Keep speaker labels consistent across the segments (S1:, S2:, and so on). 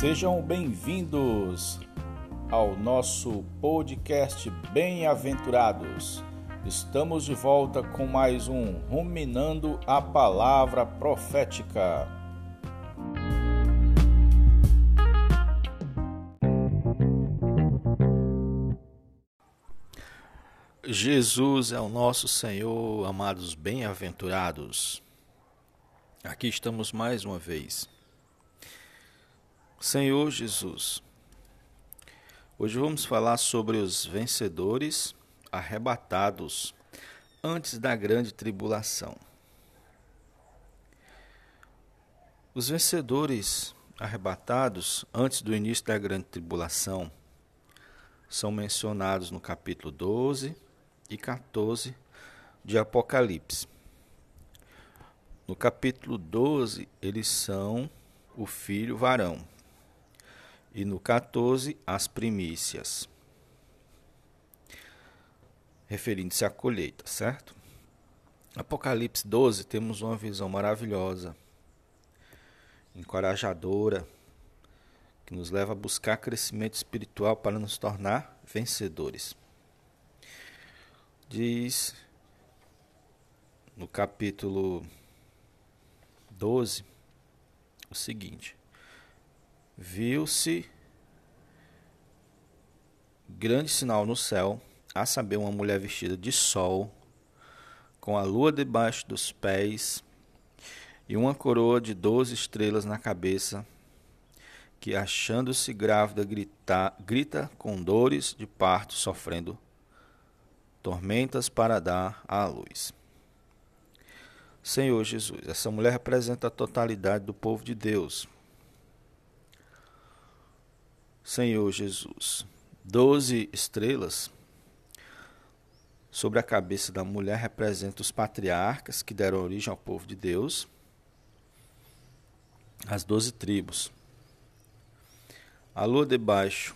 S1: Sejam bem-vindos ao nosso podcast Bem-aventurados. Estamos de volta com mais um Ruminando a Palavra Profética. Jesus é o nosso Senhor, amados bem-aventurados. Aqui estamos mais uma vez. Senhor Jesus, hoje vamos falar sobre os vencedores arrebatados antes da grande tribulação. Os vencedores arrebatados antes do início da grande tribulação são mencionados no capítulo 12 e 14 de Apocalipse. No capítulo 12, eles são o filho varão. E no 14, as primícias. Referindo-se à colheita, certo? Apocalipse 12, temos uma visão maravilhosa, encorajadora, que nos leva a buscar crescimento espiritual para nos tornar vencedores. Diz no capítulo 12 o seguinte: Viu-se grande sinal no céu, a saber, uma mulher vestida de sol, com a lua debaixo dos pés e uma coroa de doze estrelas na cabeça, que, achando-se grávida, grita, grita com dores de parto, sofrendo tormentas para dar à luz. Senhor Jesus, essa mulher representa a totalidade do povo de Deus. Senhor Jesus, doze estrelas sobre a cabeça da mulher representam os patriarcas que deram origem ao povo de Deus, as doze tribos. A lua debaixo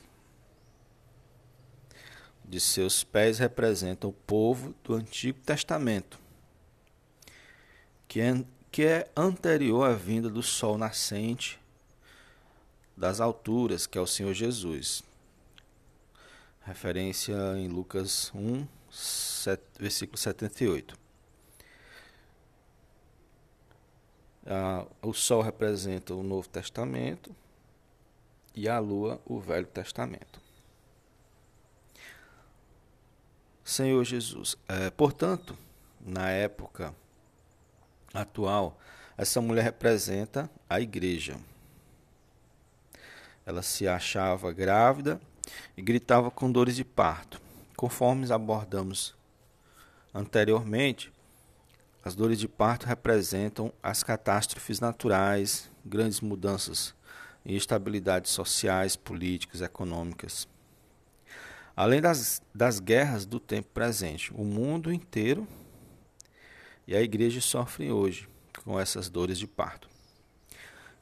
S1: de seus pés representa o povo do Antigo Testamento, que é, é anterior à vinda do sol nascente das alturas, que é o Senhor Jesus. Referência em Lucas 1, 7, versículo 78. Ah, o sol representa o Novo Testamento e a lua o Velho Testamento. Senhor Jesus. É, portanto, na época atual, essa mulher representa a igreja. Ela se achava grávida e gritava com dores de parto. Conforme abordamos anteriormente, as dores de parto representam as catástrofes naturais, grandes mudanças e instabilidades sociais, políticas, econômicas Além das, das guerras do tempo presente, o mundo inteiro e a igreja sofrem hoje com essas dores de parto,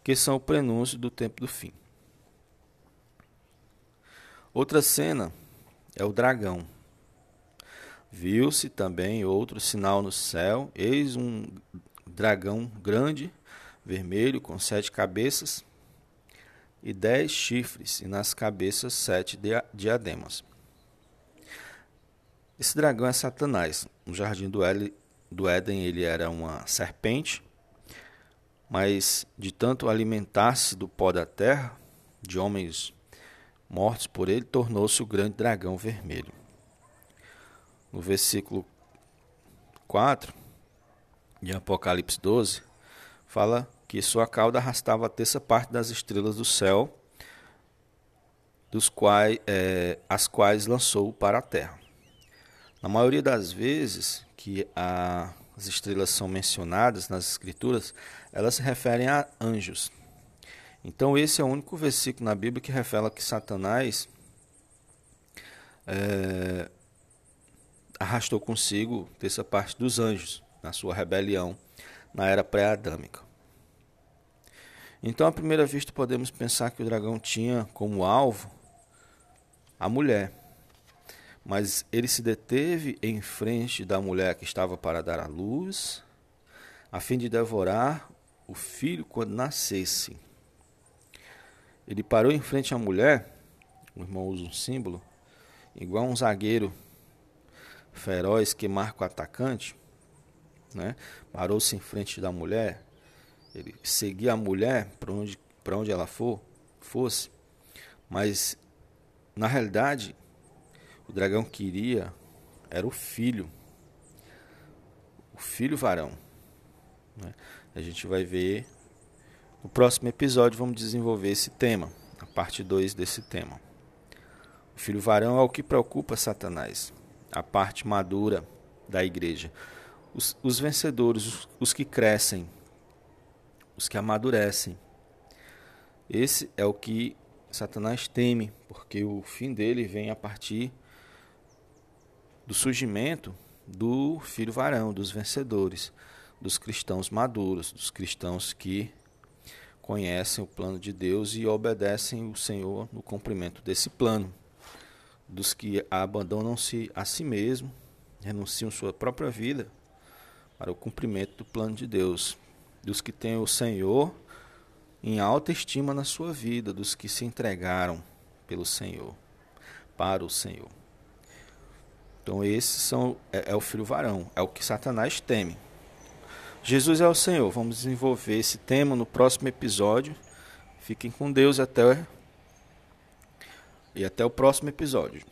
S1: que são o prenúncio do tempo do fim. Outra cena é o dragão. Viu-se também outro sinal no céu, eis um dragão grande, vermelho, com sete cabeças e dez chifres, e nas cabeças sete diademas. Esse dragão é Satanás. No jardim do, Éden ele era uma serpente, mas de tanto alimentar-se do pó da terra, de homens mortos por ele, tornou-se o grande dragão vermelho. No versículo 4 de Apocalipse 12, fala que sua cauda arrastava a terça parte das estrelas do céu, dos quais, é, as quais lançou para a terra. Na maioria das vezes que a, as estrelas são mencionadas nas Escrituras, elas se referem a anjos. Então, esse é o único versículo na Bíblia que revela que Satanás é, arrastou consigo terça parte dos anjos na sua rebelião na era pré-adâmica. Então, à primeira vista, podemos pensar que o dragão tinha como alvo a mulher. Mas ele se deteve em frente da mulher que estava para dar à luz, a fim de devorar o filho quando nascesse. Ele parou em frente à mulher, o irmão usa um símbolo, igual um zagueiro feroz que marca o atacante, né? Parou-se em frente da mulher, ele seguia a mulher para onde, onde ela for, fosse, mas na realidade o dragão queria era o filho, o filho varão. Né? A gente vai ver no próximo episódio, vamos desenvolver esse tema, a parte 2 desse tema. O filho varão é o que preocupa Satanás, a parte madura da igreja. Os, os vencedores, os, os que crescem, os que amadurecem. Esse é o que Satanás teme, porque o fim dele vem a partir do surgimento do filho varão, dos vencedores, dos cristãos maduros, dos cristãos que conhecem o plano de Deus e obedecem o Senhor no cumprimento desse plano, dos que abandonam-se a si mesmo, renunciam sua própria vida para o cumprimento do plano de Deus, dos que têm o Senhor em alta estima na sua vida, dos que se entregaram pelo Senhor, para o Senhor. Então, esses são é, é o filho varão, é o que Satanás teme. Jesus é o Senhor. Vamos desenvolver esse tema no próximo episódio. Fiquem com Deus até e até o próximo episódio.